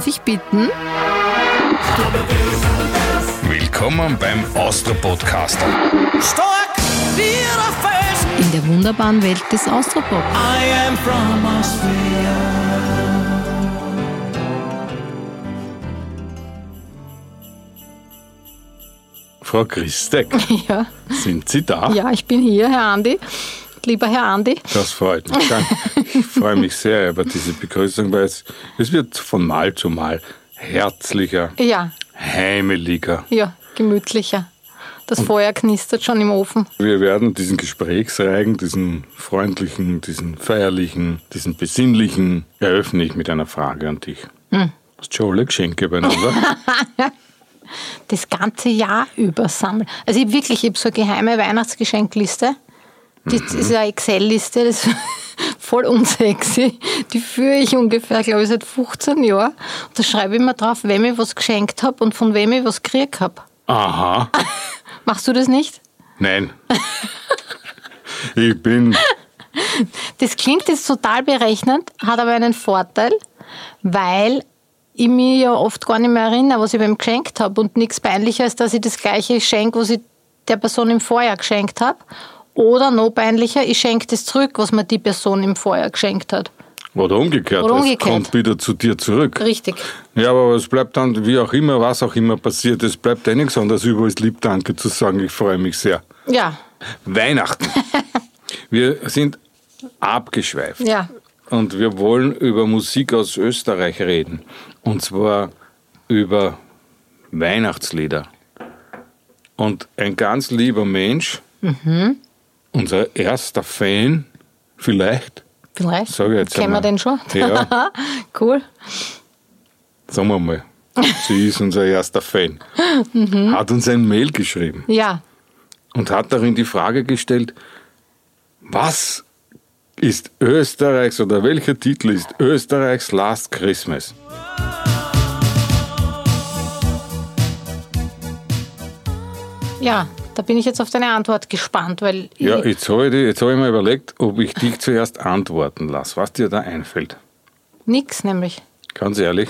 Darf ich bitten? Willkommen beim Austro-Podcast. Stark wie der Fels. In der wunderbaren Welt des Austropop. I am from Austria. Frau Christek, Ja. sind Sie da? ja, ich bin hier, Herr Andi. Lieber Herr Andi. Das freut mich. Danke. Ich freue mich sehr über diese Begrüßung, weil es, es wird von Mal zu Mal herzlicher, Ja, heimeliger. ja, gemütlicher. Das Feuer knistert schon im Ofen. Wir werden diesen Gesprächsreigen, diesen freundlichen, diesen feierlichen, diesen besinnlichen, eröffne ich mit einer Frage an dich. Hm. Hast du schon alle Geschenke beieinander? Das ganze Jahr über sammeln. Also ich wirklich, ich habe so eine geheime Weihnachtsgeschenkliste. Das ist eine Excel-Liste, das ist voll unsexy. Die führe ich ungefähr, glaube ich, seit 15 Jahren. Und da schreibe ich mir drauf, wem ich was geschenkt habe und von wem ich was gekriegt habe. Aha. Machst du das nicht? Nein. Ich bin Das klingt jetzt total berechnend, hat aber einen Vorteil, weil ich mich ja oft gar nicht mehr erinnere, was ich beim geschenkt habe und nichts peinlicher ist, dass ich das gleiche schenke, was ich der Person im Vorjahr geschenkt habe. Oder noch peinlicher, ich schenke das zurück, was mir die Person im Vorjahr geschenkt hat. Oder umgekehrt. Oder Es umgekehrt. kommt wieder zu dir zurück. Richtig. Ja, aber es bleibt dann, wie auch immer, was auch immer passiert, es bleibt eh nichts anderes über als lieb Danke zu sagen. Ich freue mich sehr. Ja, Weihnachten. wir sind abgeschweift. ja. Und wir wollen über Musik aus Österreich reden. Und zwar über Weihnachtslieder. Und ein ganz lieber Mensch, unser erster Fan, vielleicht, Vielleicht. Sag ich jetzt Kennen wir den schon? Ja. cool. sagen wir mal, sie ist unser erster Fan, hat uns ein Mail geschrieben. Ja. und hat darin die Frage gestellt, was ist Österreichs oder welcher Titel ist Österreichs Last Christmas? Ja, da bin ich jetzt auf deine Antwort gespannt, weil Ja, jetzt habe ich, jetzt hab ich mir überlegt, ob ich dich zuerst antworten lasse, was dir da einfällt. nix nämlich. Ganz ehrlich,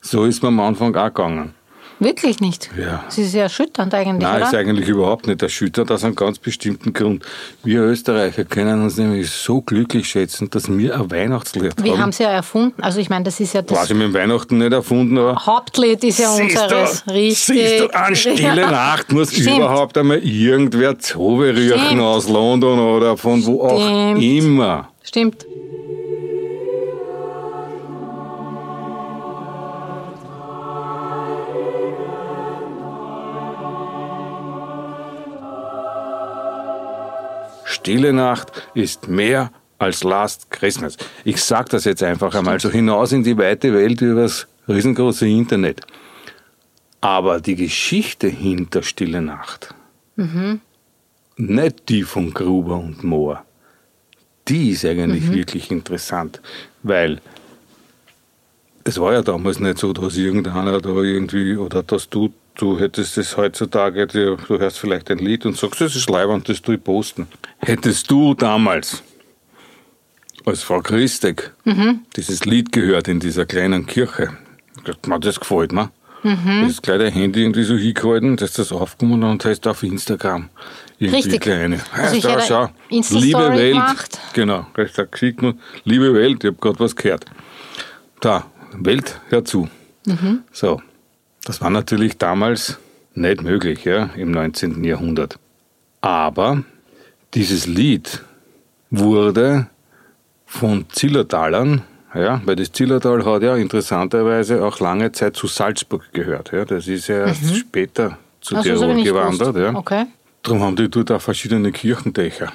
so ist mir am Anfang auch gegangen. Wirklich nicht. Ja. Das ist ja erschütternd eigentlich, Nein, ist oder? eigentlich überhaupt nicht erschüttert, aus einem ganz bestimmten Grund. Wir Österreicher können uns nämlich so glücklich schätzen, dass wir ein Weihnachtslied Wir haben. haben es ja erfunden. Also ich meine, das ist ja das ich mit dem Weihnachten nicht erfunden, aber Hauptlied ist ja Siehst unseres. du, Richtig. Siehst du, an Stille. Nacht muss Stimmt. überhaupt einmal irgendwer Stimmt. aus London oder von wo auch immer. Stimmt. Stille Nacht ist mehr als Last Christmas. Ich sag das jetzt einfach einmal so hinaus in die weite Welt übers riesengroße Internet. Aber die Geschichte hinter Stille Nacht, nicht die von Gruber und Mohr, die ist eigentlich wirklich interessant, weil es war ja damals nicht so, dass irgendeiner da irgendwie, oder dass du, du hättest es heutzutage, du hörst vielleicht ein Lied und sagst, das ist leibend, das tue ich posten. Hättest du damals als Frau Christek dieses Lied gehört in dieser kleinen Kirche, gesagt, "Ma, das gefällt mir. Das kleine Handy irgendwie so hingehalten, dass das aufgenommen und hast auf Instagram. Irgendwie Richtig. Kleine. Also ich da, schau, liebe Welt. gemacht. Genau, ich sag, geschickt nur, liebe Welt, ich habe gerade was gehört. Da, Welt, hör zu. Mhm. So, das war natürlich damals nicht möglich, ja, im 19. Jahrhundert. Aber dieses Lied wurde von Zillertalern, ja, weil das Zillertal hat ja interessanterweise auch lange Zeit zu Salzburg gehört. Ja, das ist ja erst später zu Also, Tirol gewandert. Ja. Okay. Darum haben die dort auch verschiedene Kirchendächer,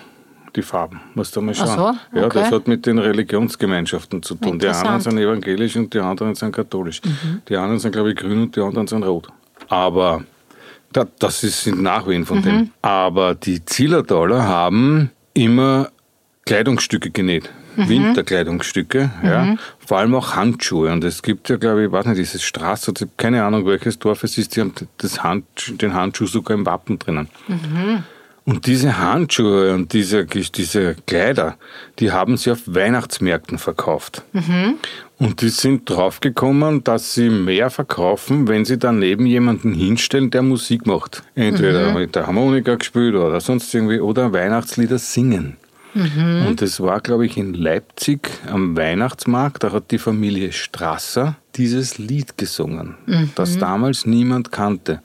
die Farben. Musst du mal schauen. So, Ja, okay. das hat mit den Religionsgemeinschaften zu tun. Die einen. Mhm. sind evangelisch und die anderen sind katholisch. Die einen sind, glaube ich, grün und die anderen sind rot. Aber da, das ist, sind Nachwehen von Mhm. dem. Aber die Zillertaler haben immer Kleidungsstücke genäht. Mhm. Winterkleidungsstücke, ja. Vor allem auch Handschuhe. Und es gibt ja, glaube ich, ich weiß nicht, dieses Straße, ich habe keine Ahnung, welches Dorf es ist, die haben das Hand, den Handschuh sogar im Wappen drinnen. Und diese Handschuhe und diese, diese Kleider, die haben sie auf Weihnachtsmärkten verkauft. Und die sind draufgekommen, dass sie mehr verkaufen, wenn sie daneben jemanden hinstellen, der Musik macht. Entweder mit der Harmonika gespielt oder sonst irgendwie, oder Weihnachtslieder singen. Und das war, glaube ich, in Leipzig am Weihnachtsmarkt. Da hat die Familie Strasser dieses Lied gesungen, das damals niemand kannte.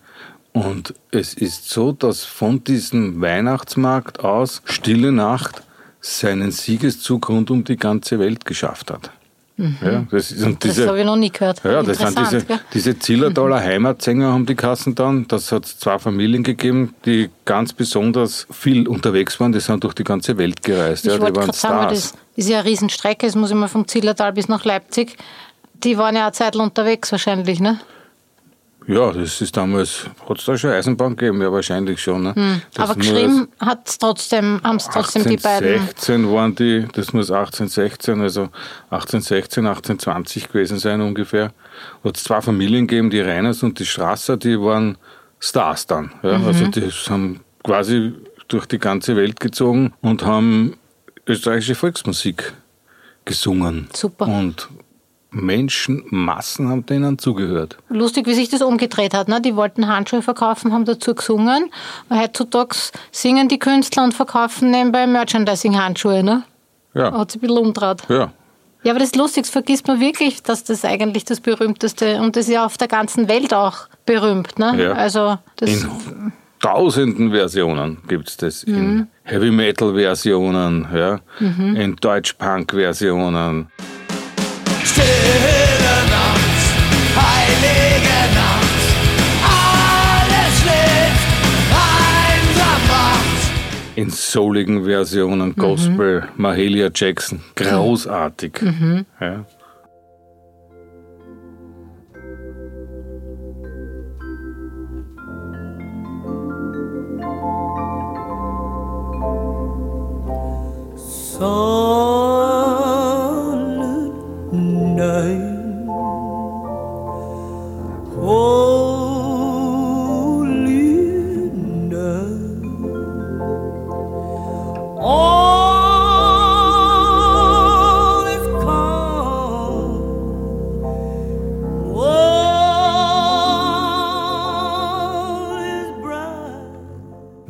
Und es ist so, dass von diesem Weihnachtsmarkt aus Stille Nacht seinen Siegeszug rund um die ganze Welt geschafft hat. Ja, das Das habe ich noch nie gehört. ja, das sind diese, gell? diese Zillertaler Heimatsänger haben die Kassen dann. Das hat zwei Familien gegeben, die ganz besonders viel unterwegs waren. Die sind durch die ganze Welt gereist. Ich ja, die waren sagen, Stars. das ist ja eine Riesenstrecke, das muss ich mal vom Zillertal bis nach Leipzig. Die waren ja eine Zeit unterwegs wahrscheinlich, ne? Ja, das ist damals, hat es da schon Eisenbahn gegeben? Ja, wahrscheinlich schon. Ne? Das Aber geschrieben hat's trotzdem, haben es trotzdem die beiden. 1816 waren die, das muss 1816, also 1816, 1820 gewesen sein ungefähr. Hat es zwei Familien gegeben, die Reiners und die Strasser, die waren Stars dann. Ja? Mhm. Also die haben quasi durch die ganze Welt gezogen und haben österreichische Volksmusik gesungen. Super. Und Menschen, Massen haben denen zugehört. Lustig, wie sich das umgedreht hat. Ne? Die wollten Handschuhe verkaufen, haben dazu gesungen. Und heutzutage singen die Künstler und verkaufen nebenbei Merchandising-Handschuhe. Ne? Ja, Hat sich ein bisschen umgedreht. ja. Ja, aber das ist lustig, das vergisst man wirklich, dass das eigentlich das berühmteste und das ist ja auf der ganzen Welt auch berühmt. Ne? Ja. Also das, In tausenden Versionen gibt es das. Mhm. In Heavy Metal Versionen, ja, in Deutsch in souligen Versionen, Gospel, Mahalia Jackson, großartig. Ja.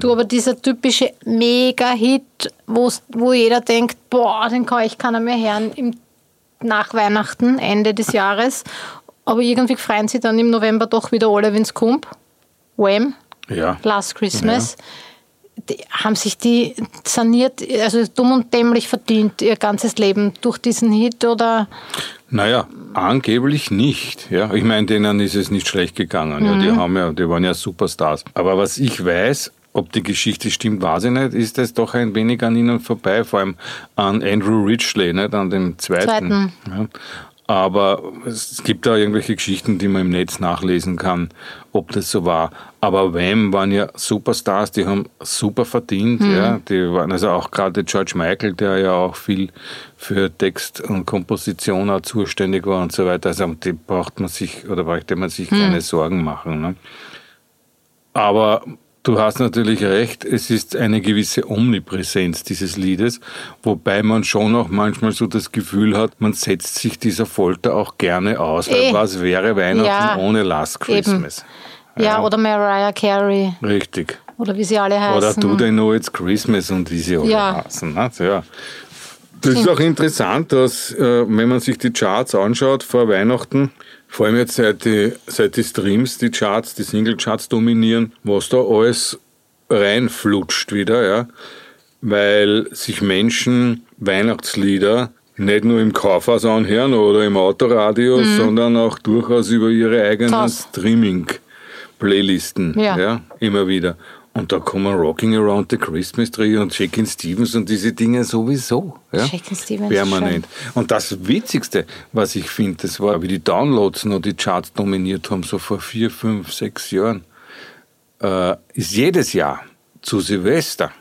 Du, aber dieser typische Mega-Hit, wo jeder denkt, boah, den kann ich keiner mehr hören im, nach Weihnachten, Ende des Jahres. Aber irgendwie freuen sie dann im November doch wieder alle, wenn es kommt. Wham! ja. Last Christmas. Die, haben sich die saniert, also dumm und dämlich verdient, ihr ganzes Leben durch diesen Hit oder Naja, angeblich nicht. Ja, ich meine, denen ist es nicht schlecht gegangen. Ja, die haben ja, die waren ja Superstars. Aber was ich weiß, ob die Geschichte stimmt, weiß ich nicht, ist es doch ein wenig an ihnen vorbei, vor allem an Andrew Ridgely, nicht an dem zweiten. Zweiten. Ja. Aber es gibt da irgendwelche Geschichten, die man im Netz nachlesen kann, ob das so war. Aber Wham waren ja Superstars, die haben super verdient, ja. Die waren also auch gerade George Michael, der ja auch viel für Text und Komposition auch zuständig war und so weiter. Also die braucht man sich oder bräuchte man sich keine Sorgen machen. Ne? Aber du hast natürlich recht, es ist eine gewisse Omnipräsenz dieses Liedes, wobei man schon auch manchmal so das Gefühl hat, man setzt sich dieser Folter auch gerne aus, weil Eh. was wäre Weihnachten Ja, ohne Last Christmas? ja, oder Mariah Carey Richtig. oder wie sie alle heißen. Oder Do They Know It's Christmas und wie sie alle Ja. heißen. Ne? Ja. Das ist auch interessant, dass, äh, wenn man sich die Charts anschaut vor Weihnachten, vor allem jetzt seit die, seit die Streams, die Charts, die Single-Charts dominieren, was da alles reinflutscht wieder, ja, weil sich Menschen Weihnachtslieder nicht nur im Kaufhaus anhören oder im Autoradio, sondern auch durchaus über ihre eigenen. Streaming-Playlisten, Ja. ja, immer wieder. Und da kommen Rocking Around the Christmas Tree und Shakin' Stevens und diese Dinge sowieso. Ja? Shakin' Stevens, Permanent. Und das Witzigste, was ich finde, das war, wie die Downloads noch die Charts dominiert haben, so vor vier, fünf, sechs Jahren, äh, ist jedes Jahr zu Silvester,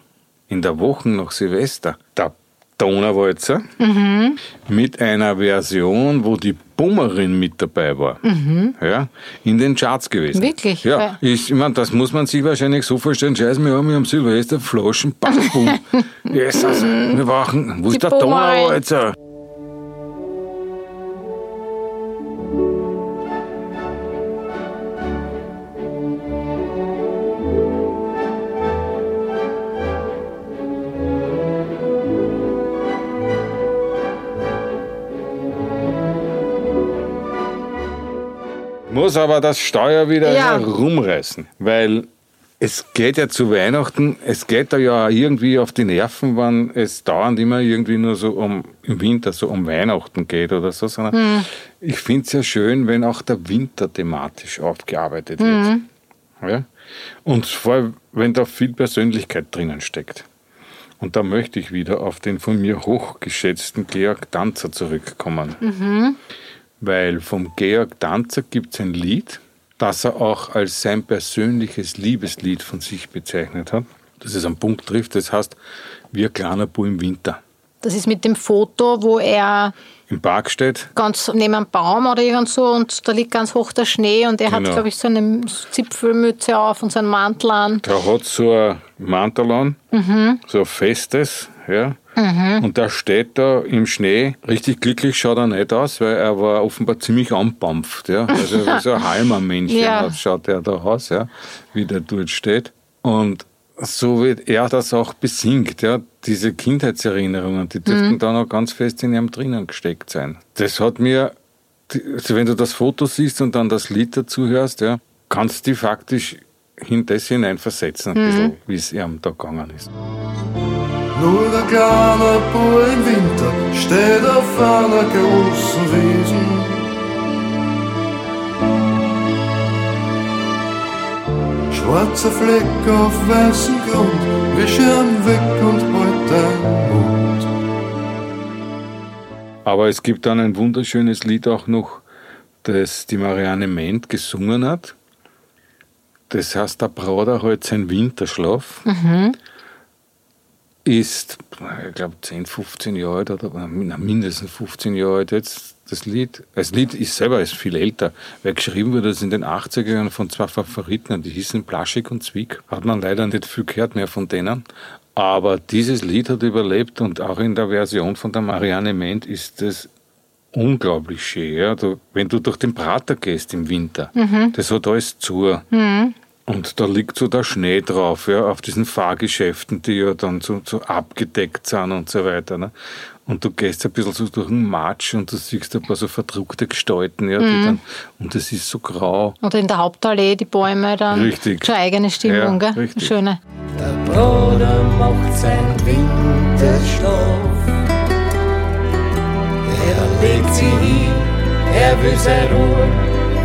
in der Woche nach Silvester, der Donauwalzer mit einer Version, wo die Bummerin mit dabei war. Ja, in den Charts gewesen. Wirklich? Ja, ich, ich meine, das muss man sich wahrscheinlich so vorstellen. Scheiß, wir haben hier am Silvester Flaschen, bum. Jesus, wir brauchen, wo ist der. Donau jetzt? Muss aber das Steuer wieder Ja. herumreißen, weil es geht ja zu Weihnachten, es geht da ja irgendwie auf die Nerven, wenn es dauernd immer irgendwie nur so um im Winter so um Weihnachten geht oder so, sondern ich finde es ja schön, wenn auch der Winter thematisch aufgearbeitet wird. Ja? Und vor allem, wenn da viel Persönlichkeit drinnen steckt. Und da möchte ich wieder auf den von mir hochgeschätzten Georg Danzer zurückkommen. Weil vom Georg Danzer gibt es ein Lied, das er auch als sein persönliches Liebeslied von sich bezeichnet hat. Das es am Punkt trifft, das heißt, wir kleiner Bu im Winter. Das ist mit dem Foto, wo er Im Park steht, ganz neben einem Baum oder irgend so und da liegt ganz hoch der Schnee und er hat, Genau. glaube ich, so eine Zipfelmütze auf und so einen Mantel an. der hat so ein Mantel an, so ein festes, ja. Und der steht da im Schnee. Richtig glücklich schaut er nicht aus, weil er war offenbar ziemlich anpampft, ja. Also so ein Halmermännchen Ja. schaut er da aus, ja, wie der dort steht. Und so wie er das auch besingt, ja, diese Kindheitserinnerungen, die dürften da noch ganz fest in ihm drinnen gesteckt sein. Das hat mir, also wenn du das Foto siehst und dann das Lied dazu hörst, ja, kannst du dich faktisch in das hineinversetzen, ein bisschen, wie es ihm da gegangen ist. Nur ein kleiner Bub im Winter steht auf einer großen Wiesen. Schwarzer Fleck auf weißem Grund, wisch ihn weg und dein Mund. Aber es gibt dann ein wunderschönes Lied auch noch, das die Marianne Ment gesungen hat. Das heißt, der Bruder hat seinen Winterschlaf. Ist, ich glaube, 10, 15 Jahre alt oder na, mindestens 15 Jahre alt jetzt. Das Lied, das Lied ist selber ist viel älter, weil geschrieben wurde das in den 80er Jahren von zwei Favoriten, die hießen Plaschig und Zwick. Hat man leider nicht viel gehört mehr von denen. Aber dieses Lied hat überlebt und auch in der Version von der Marianne Ment ist es unglaublich schön. Ja? Du, wenn du durch den Prater gehst im Winter, das hat alles zu. Und da liegt so der Schnee drauf, ja, auf diesen Fahrgeschäften, die ja dann so, so abgedeckt sind und so weiter. Ne? Und du gehst ein bisschen so durch den Matsch und du siehst ein paar so verdruckte Gestalten, ja, die dann, und es ist so grau. Oder in der Hauptallee die Bäume dann. Richtig. Schon eigene Stimmung, Ja, gell? richtig. Schöne. Der Bruder macht sein Winterschlaf. Er legt sie hin, er will seine Ruhe,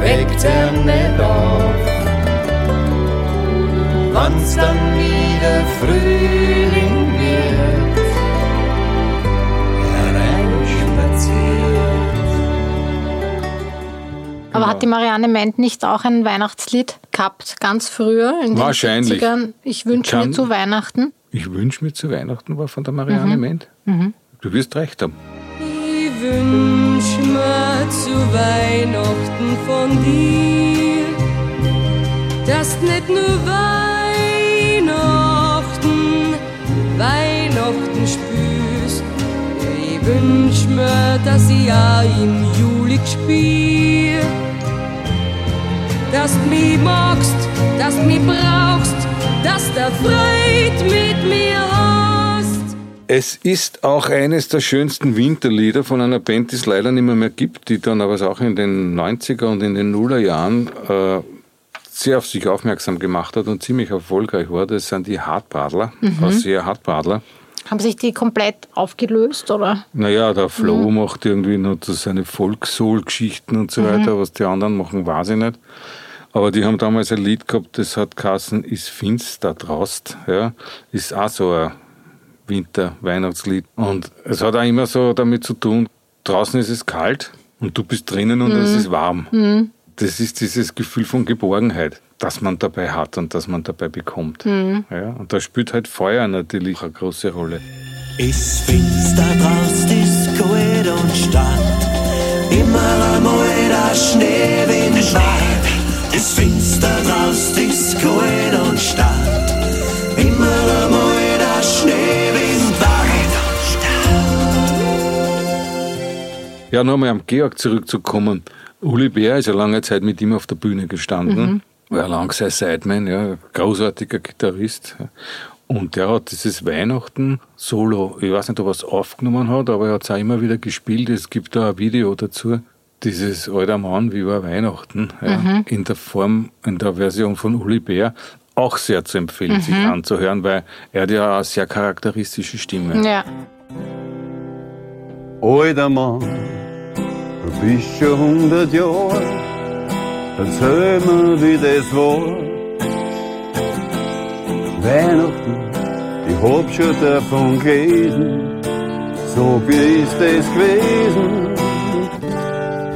weckt er nicht auf. Wann's dann wieder Frühling wird, hereinspaziert. Aber hat die Marianne Ment nicht auch ein Weihnachtslied gehabt, ganz früher in den Wahrscheinlich. 70ern? Ich wünsche mir zu Weihnachten. Ich wünsche mir zu Weihnachten war von der Marianne Ment. Du wirst recht haben. Ich wünsch mir zu Weihnachten von dir, dass nicht nur Weihnachten, wünsch mir, dass ich auch im Juli spiel, dass du mich magst, dass du mich brauchst, dass der Freude mit mir hast. Es ist auch eines der schönsten Winterlieder von einer Band, die es leider nicht mehr, mehr gibt, die dann aber auch in den 90er und in den Nullerjahren äh, sehr auf sich aufmerksam gemacht hat und ziemlich erfolgreich war. Das sind die Hartbadler, aus sehr Hartbadler. Haben sich die komplett aufgelöst, oder? Naja, der Flo macht irgendwie noch so seine Volkssoul-Geschichten und so weiter, was die anderen machen, weiß ich nicht. Aber die haben damals ein Lied gehabt, das hat Kassen ist finster draust, ja, ist auch so ein Winter-Weihnachtslied. Und es hat auch immer so damit zu tun, draußen ist es kalt und du bist drinnen und es ist warm. Das ist dieses Gefühl von Geborgenheit, das man dabei hat und das man dabei bekommt. Mhm. Ja, und da spielt halt Feuer natürlich eine große Rolle. Ist finster draußen, ist kalt und stark. Immer einmal der Schneewind schneit. Ist finster draußen, ist kalt und stark. Immer einmal der Schneewind weht. Ja, nochmal am Georg zurückzukommen. Uli Bär ist ja lange Zeit mit ihm auf der Bühne gestanden. Mhm. War lang sein Sideman, ja, großartiger Gitarrist. ja. Und der hat dieses Weihnachten-Solo, ich weiß nicht, ob er es aufgenommen hat, aber er hat es auch immer wieder gespielt. Es gibt da ein Video dazu. Dieses Alter Mann, wie war Weihnachten? Ja, In der Form, in der Version von Uli Bär. Auch sehr zu empfehlen, sich anzuhören, weil er hat ja eine sehr charakteristische Stimme. Ja. Alter Mann, du bist schon hundert Jahre, erzähl mir, wie das war. Weihnachten, ich hab schon davon gelesen, so wie ist das gewesen.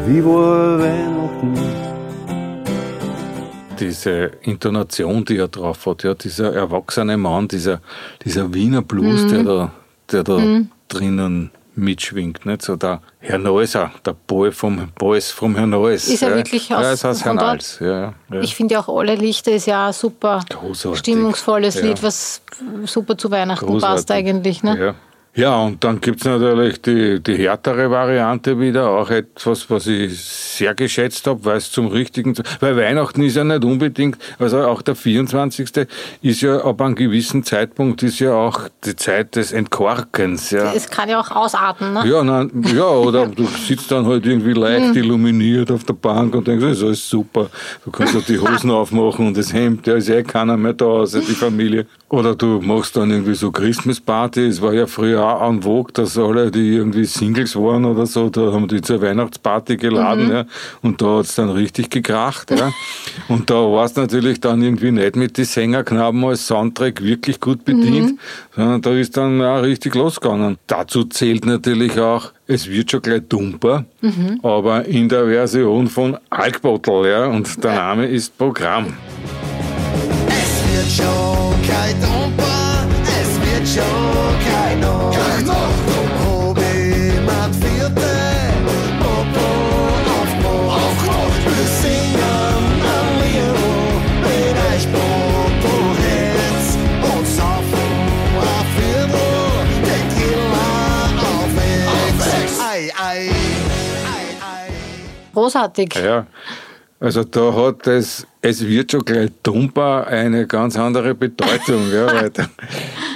Wie war Weihnachten? diese Intonation, die er drauf hat, ja, dieser erwachsene Mann, dieser, dieser Wiener Blues, der da, der da drinnen mitschwingt, nicht? So der Herr Neuser, der Boy vom Boys vom Herrn Neuss. Ist er ja. wirklich aus- Ja, ist aus Herrn? Als, ja, ja. ja. Ich finde auch Alle Lichter ist ja ein super Großartig. stimmungsvolles Ja. Lied, was super zu Weihnachten Großartig. passt eigentlich. Ne? Ja. Ja, und dann gibt's natürlich die, die härtere Variante wieder, auch etwas, was ich sehr geschätzt habe, weil es zum richtigen, weil Weihnachten ist ja nicht unbedingt, also auch der 24. ist ja ab einem gewissen Zeitpunkt ist ja auch die Zeit des Entkorkens, ja. Es kann ja auch ausatmen. Ne? Ja, nein, ja, oder du sitzt dann halt irgendwie leicht illuminiert auf der Bank und denkst, das ist alles super. Du kannst auch die Hosen aufmachen und das Hemd, da ist eh keiner mehr da, außer die Familie. Oder du machst dann irgendwie so Christmas-Party. Es war ja früher auch an Vogue, dass alle, die irgendwie Singles waren oder so, da haben die zur Weihnachtsparty geladen, ja. Und da hat's dann richtig gekracht, ja. Und da war's natürlich dann irgendwie nicht mit den Sängerknaben als Soundtrack wirklich gut bedient, sondern da ist dann auch richtig losgegangen. Dazu zählt natürlich auch, es wird schon gleich dumper, aber in der Version von Alkbottle, ja. Und der Name ist Programm. Es wird schon kein Dumper, es wird schon kein Großartig. Ja, also da hat es, es wird schon gleich dumper eine ganz andere Bedeutung, ja, weil da,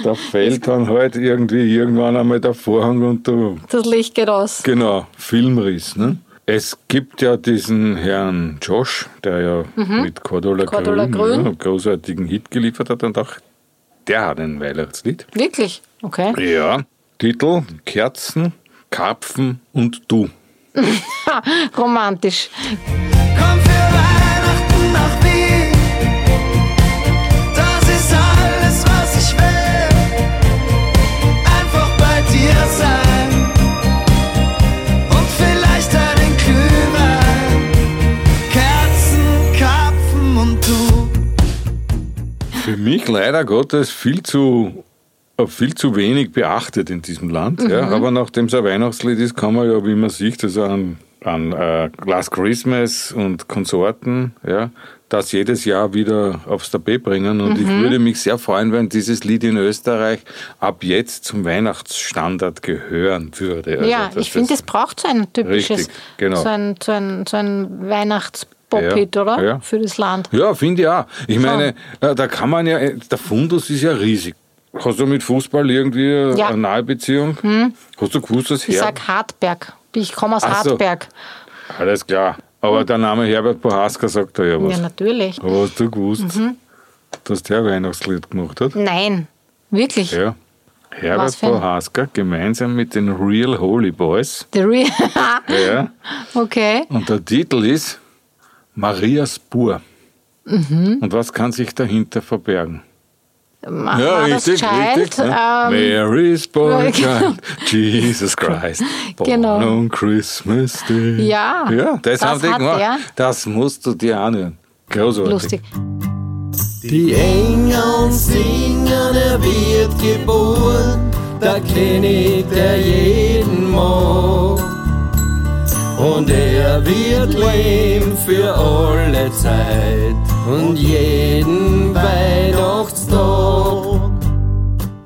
da fällt dann halt irgendwie irgendwann einmal der Vorhang und du, Das Licht geht aus. genau, Filmriss, ne? Es gibt ja diesen Herrn Josh, der ja mit Cordula, Mhm. Cordula Grün, Grün. Ja, einen großartigen Hit geliefert hat und auch der hat ein Weihnachtslied. Wirklich? Okay. Ja, Titel Kerzen, Karpfen und du. Ha, romantisch. Komm für Weihnachten nach Wien. Das ist alles, was ich will. Einfach bei dir sein. Und vielleicht einen Glühwein. Kerzen, Karpfen und du. Für mich leider Gottes viel zu, viel zu wenig beachtet in diesem Land. Ja. Mhm. Aber nachdem es ein Weihnachtslied ist, kann man ja, wie man sieht, also an, an äh, Last Christmas und Konsorten, ja, das jedes Jahr wieder aufs Tapet bringen. Und ich Mhm. würde mich sehr freuen, wenn dieses Lied in Österreich ab jetzt zum Weihnachtsstandard gehören würde. Also, ja, ich finde, es braucht so ein typisches, Richtig, genau. so ein, so ein, so ein Weihnachtspop-Hit, Ja, oder? ja. Für das Land. Ja, finde ich auch. Ich meine, äh, da kann man ja, der Fundus ist ja riesig. Hast du mit Fußball irgendwie Ja. Hm. eine nahe Beziehung? Hast du gewusst, dass Ich Her sag Hartberg. Ich komme aus so. Hartberg. Alles klar. Aber der Name Herbert Bohaska sagt da ja was. Ja, natürlich. Aber hast du gewusst, Mhm. dass der Weihnachtslied gemacht hat? Nein, wirklich. Ja. Herbert Bohaska gemeinsam mit den Real Holy Boys. The Real. Ja. okay. Und der Titel ist Marias Spur. Mhm. Und was kann sich dahinter verbergen? War das Child? ne? Ähm, Mary's Boy ja, Child, Jesus Christ, born Genau. on Christmas Day. Ja, ja das, das haben die gemacht. er. Das musst du dir anhören. Großartig. lustig. Die Engel singen, er wird geboren, der König, der jeden mag. Und er wird leben für alle Zeit und jeden Weihnachtstag.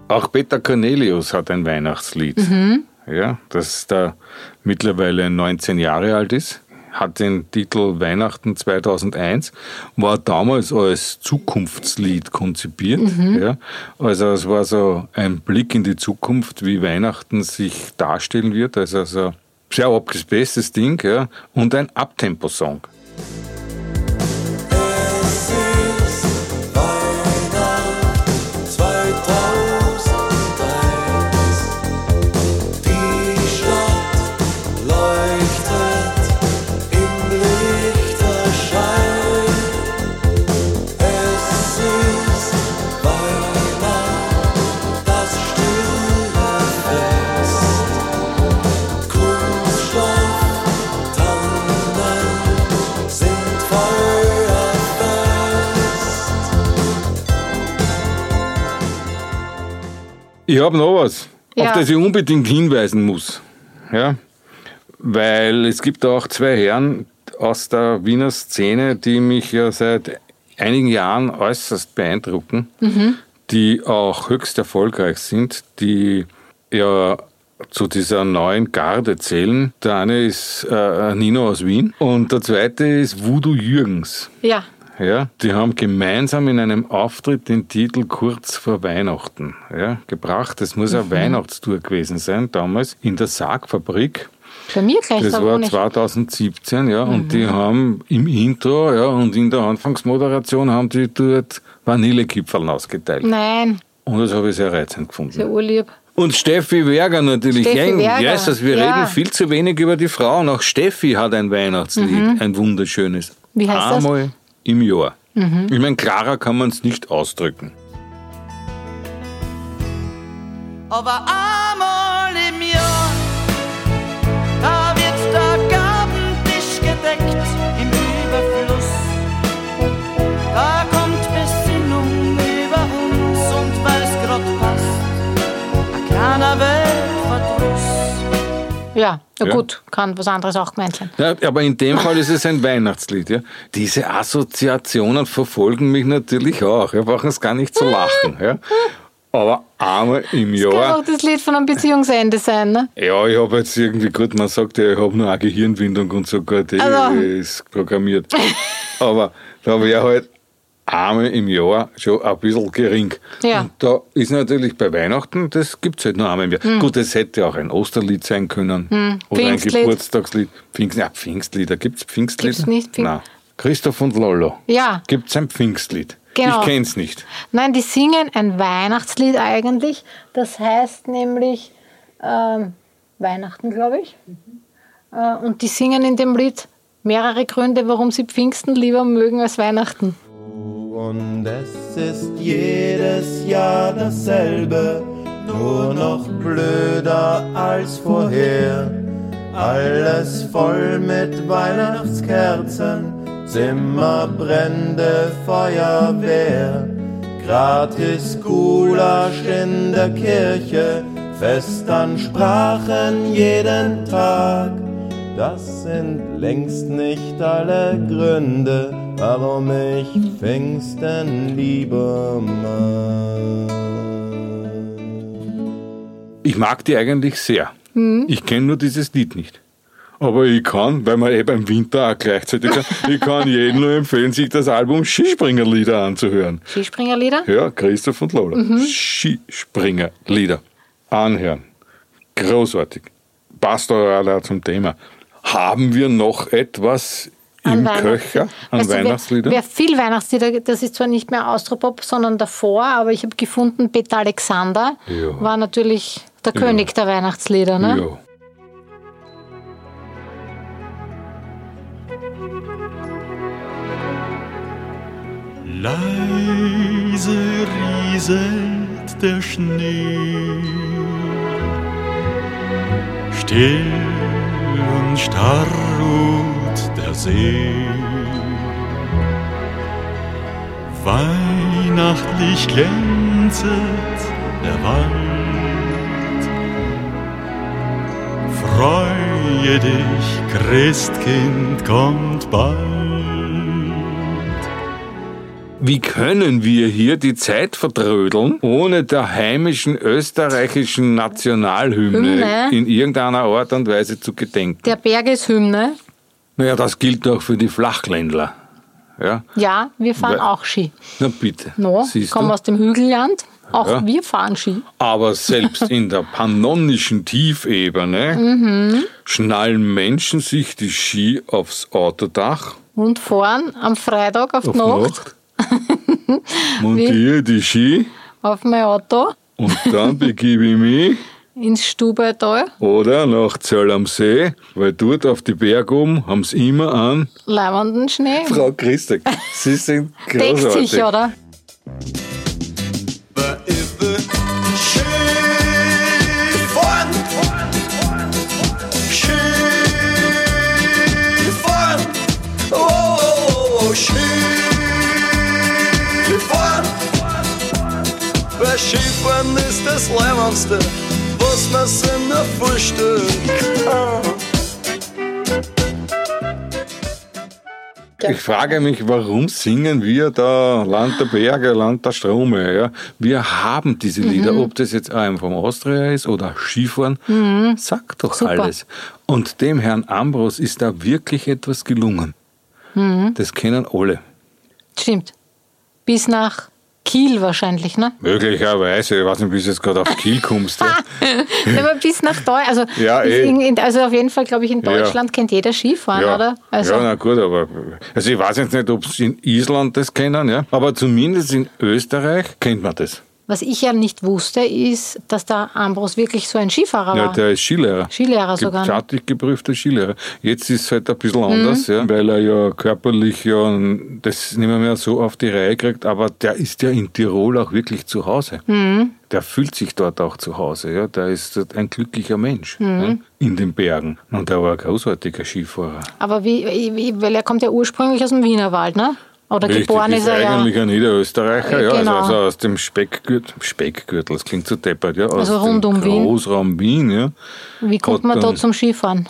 Auch Peter Cornelius hat ein Weihnachtslied. Mhm. ja, das da mittlerweile 19 Jahre alt ist, hat den Titel Weihnachten 2001, war damals als Zukunftslied konzipiert. Ja. Also es war so ein Blick in die Zukunft, wie Weihnachten sich darstellen wird. Also so sehr abgespacedes Ding ja. und ein Abtempo-Song. Ich habe noch was, Ja. auf das ich unbedingt hinweisen muss. Ja? Weil es gibt auch zwei Herren aus der Wiener Szene, die mich ja seit einigen Jahren äußerst beeindrucken, die auch höchst erfolgreich sind, die ja zu dieser neuen Garde zählen. Der eine ist äh, Nino aus Wien und der zweite ist Voodoo Jürgens. Ja, Ja, die haben gemeinsam in einem Auftritt den Titel Kurz vor Weihnachten ja, gebracht. Das muss eine Weihnachtstour gewesen sein, damals in der Sargfabrik. bei mir gleich Das da war wohne ich. 2017, ja, und die haben im Intro ja, und in der Anfangsmoderation haben die dort Vanillekipferl ausgeteilt. Nein, Und das habe ich sehr reizend gefunden. sehr urlieb. Und Steffi Werger natürlich. Steffi Eng. Werger, Jesus, wir ja. reden viel zu wenig über die Frauen. Auch Steffi hat ein Weihnachtslied, ein wunderschönes. Mhm. Wie heißt das? Mhm. Im Jahr. Ich meine, klarer kann man es nicht ausdrücken. Aber Ja, ja, Ja. gut, kann was anderes auch gemeint sein. Ja, aber in dem Fall ist es ein Weihnachtslied. Ja. Diese Assoziationen verfolgen mich natürlich auch. Wir brauchen es gar nicht zu lachen. Ja. Aber einmal im Das kann Jahr. auch das Lied von einem Beziehungsende sein, ne? Ja, ich habe jetzt irgendwie, gut, man sagt ja, ich habe nur eine Gehirnwindung und sogar die Also. ist programmiert. Aber da wäre halt einmal im Jahr schon ein bisschen gering. Ja. Und da ist natürlich bei Weihnachten, das gibt es halt nur einmal im Jahr. Gut, es hätte auch ein Osterlied sein können. Oder ein Hm. Pfingstlied. Geburtstagslied. Pfingst, ja, Pfingstlieder. Gibt es Pfingstlieder? Gibt's nicht, Pfing- Nein. Christoph und Lollo. Ja. Gibt es ein Pfingstlied? Genau. Ich kenn's nicht. Nein, die singen ein Weihnachtslied eigentlich. Das heißt nämlich ähm, Weihnachten, glaube ich. Äh, und die singen in dem Lied mehrere Gründe, warum sie Pfingsten lieber mögen als Weihnachten. Und es ist jedes Jahr dasselbe, nur noch blöder als vorher. Alles voll mit Weihnachtskerzen, Zimmerbrände, Feuerwehr. Gratis Gulasch in der Kirche, Festansprachen jeden Tag. Das sind längst nicht alle Gründe, warum ich Pfingsten lieber mag. Ich mag die eigentlich sehr. Hm? Ich kenne nur dieses Lied nicht. Aber ich kann, weil man eh beim Winter auch gleichzeitig kann, ich kann jedem nur empfehlen, sich das Album Skispringerlieder anzuhören. Skispringerlieder? Ja, Christoph und Lola. Mhm. Skispringerlieder. Anhören. Großartig. Passt auch zum Thema. Haben wir noch etwas im Köcher an Weißt du, wer-? Wer viel Weihnachtslieder, das ist zwar nicht mehr Austropop, sondern davor, aber ich habe gefunden, Peter Alexander Ja. war natürlich der König der Weihnachtslieder. Ne? Ja. Leise rieselt der Schnee, still und starr der See. Weihnachtlich glänzet der Wald. Freue dich, Christkind kommt bald. wie können wir hier die Zeit vertrödeln, ohne der heimischen österreichischen Nationalhymne Hymne? in irgendeiner Art und Weise zu gedenken? Der Bergeshymne. Naja, das gilt auch für die Flachländler. Ja, Ja, wir fahren Weil- auch Ski. na bitte. No, Siehst kommen du? aus dem Hügelland. Auch Ja. wir fahren Ski. Aber selbst in der pannonischen Tiefebene Mhm. schnallen Menschen sich die Ski aufs Autodach Und fahren am Freitag auf, auf die Nacht, Nacht, montiere die Ski auf mein Auto und dann begebe ich mich ins Stubetal, oder nach Zell am See, weil dort auf die Berg oben haben sie immer an. leibenden Schnee. Frau Christek, Sie sind Deckt großartig. sich, oder? Oh, oh, oh, Skifahren ist das Leibendste, was sich nur vorstellen kann. Ich frage mich, warum singen wir da Land der Berge, Land der Strome? Ja? Wir haben diese Lieder, Mhm. ob das jetzt einem vom Austria ist oder Skifahren, sagt doch Super. alles. Und dem Herrn Ambros ist da wirklich etwas gelungen. Mhm. Das kennen alle. Stimmt. Bis nach Kiel wahrscheinlich, ne? Möglicherweise, ich weiß nicht, wie du jetzt gerade auf Kiel kommst. Ja. Aber bis nach Deutschland. Also, Ja, eh. in- also auf jeden Fall, glaube ich, in Ja. Deutschland kennt jeder Skifahren, oder? Also, ja, na gut, aber also ich weiß jetzt nicht, ob sie in Island das kennen, ja, aber zumindest in Österreich kennt man das. Was ich ja nicht wusste, ist, dass der Ambros wirklich so ein Skifahrer Ja, war. der ist Skilehrer. Skilehrer sogar. ne? Staatlich geprüfter Skilehrer. Jetzt ist es halt ein bisschen anders, ja, weil er ja körperlich ja das nicht mehr, mehr so auf die Reihe kriegt, aber der ist ja in Tirol auch wirklich zu Hause. Der fühlt sich dort auch zu Hause, ja. Der ist ein glücklicher Mensch ja, in den Bergen. Und er war ein großartiger Skifahrer. Aber wie, wie, weil er kommt ja ursprünglich aus dem Wienerwald, ne? Oder Richtig, geboren ist er ja. eigentlich ein Niederösterreicher, ja, Genau. also, also aus dem Speckgürtel, Speckgürtel, das klingt so deppert, ja, aus Also rund um Wien. Großraum Wien, ja. Wie kommt man da zum Skifahren?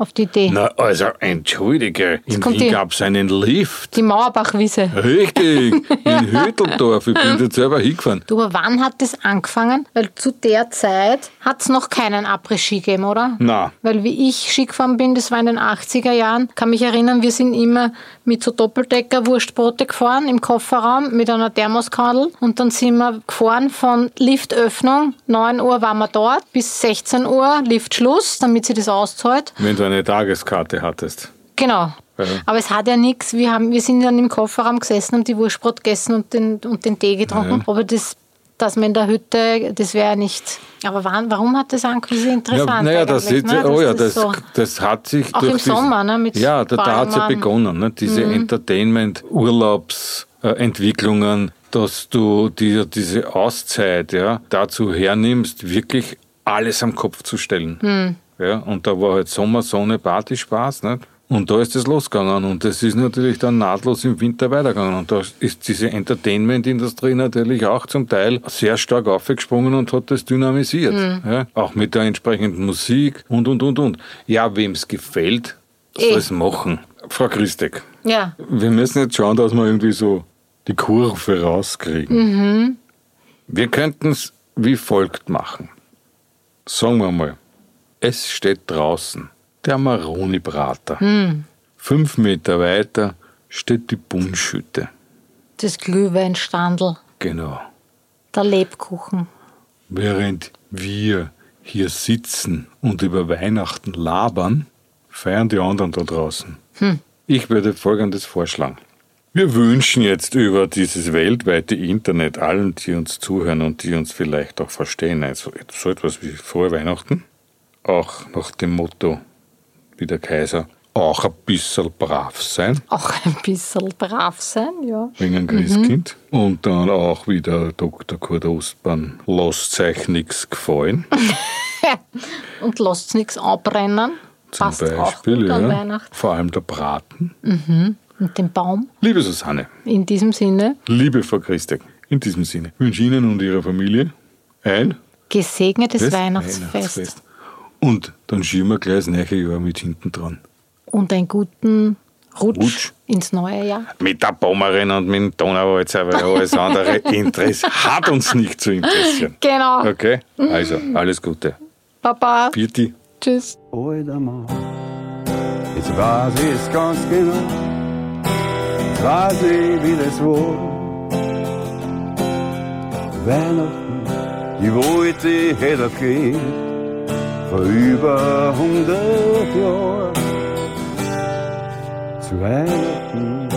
Auf die Idee. Na, also, entschuldige, in Wien gab es einen Lift. Die Mauerbachwiese. Richtig, in Hütteldorf, ich bin dort selber hingefahren. Du, aber wann hat das angefangen? Weil zu der Zeit hat es noch keinen Après-Ski gegeben, oder? Na. Weil wie ich Ski gefahren bin, das war in den 80er Jahren, kann mich erinnern, wir sind immer mit so Doppeldecker-Wurstbrote gefahren im Kofferraum mit einer Thermoskandel und dann sind wir gefahren von Liftöffnung, 9 Uhr waren wir dort, bis 16 Uhr Liftschluss, damit sie das auszahlt. Wenn du eine Tageskarte hattest. Genau. Ja. Aber es hat ja nichts. Wir, haben, wir sind dann im Kofferraum gesessen und die Wurstbrot gegessen und den, und den Tee getrunken. Aber das, dass man in der Hütte, das wäre nicht. Aber wann, warum hat das? Das ist interessant. Ja, naja, das, ne? oh ja, das das, so. das hat sich Auch durch im diesen- Sommer, ne, mit Ja, da, da hat es ja begonnen, ne, diese Mhm. Entertainment-Urlaubsentwicklungen, dass du dir diese Auszeit ja, dazu hernimmst, wirklich alles am Kopf zu stellen. Hm. Ja, und da war halt Sommer, Sonne, Party, Spaß. Nicht? Und da ist es losgegangen und das ist natürlich dann nahtlos im Winter weitergegangen. Und da ist diese Entertainment-Industrie natürlich auch zum Teil sehr stark aufgesprungen und hat das dynamisiert. Mhm. Ja, auch mit der entsprechenden Musik und, und, und, und. Ja, wem es gefällt, Eh. soll es machen. Frau Christek, Ja. wir müssen jetzt schauen, dass wir irgendwie so die Kurve rauskriegen. Mhm. Wir könnten es wie folgt machen. Sagen wir mal, es steht draußen der Maroni-Brater. Hm. Fünf Meter weiter steht die Bunschütte. Das Glühweinstandel, Genau. der Lebkuchen. Während wir hier sitzen und über Weihnachten labern, feiern die anderen da draußen. Ich würde Folgendes vorschlagen. Wir wünschen jetzt über dieses weltweite Internet allen, die uns zuhören und die uns vielleicht auch verstehen, also so etwas wie frohe Weihnachten, auch nach dem Motto, wie der Kaiser, auch ein bisschen brav sein, Auch ein bisschen brav sein, ja. wegen ein Christkind. Und dann auch wie der Dr. Kurt Ostmann, lasst euch nichts gefallen. Und lasst nichts abbrennen. Zum Passt Beispiel, ja. Weihnachten. Vor allem der Braten. Und den Baum. Liebe Susanne, In diesem Sinne, liebe Frau Christek, in diesem Sinne wünsche Ihnen und Ihrer Familie ein gesegnetes das Weihnachtsfest. Und dann schieben wir gleich das neue Jahr mit hinten dran. Und einen guten Rutsch, Rutsch. ins neue Jahr. Mit der Pommerin und mit dem Donauwalzer, weil alles andere Interess hat uns nicht zu interessieren. Genau. Okay? Also, alles Gute. Baba. Birti. Tschüss. Alter Mann, jetzt weiß ich's ganz genau, jetzt weiß ich, wie das war. Weihnachten, ich wollte, ich hätte gekriegt, vor über hundert Jahren. Zu Weihnachten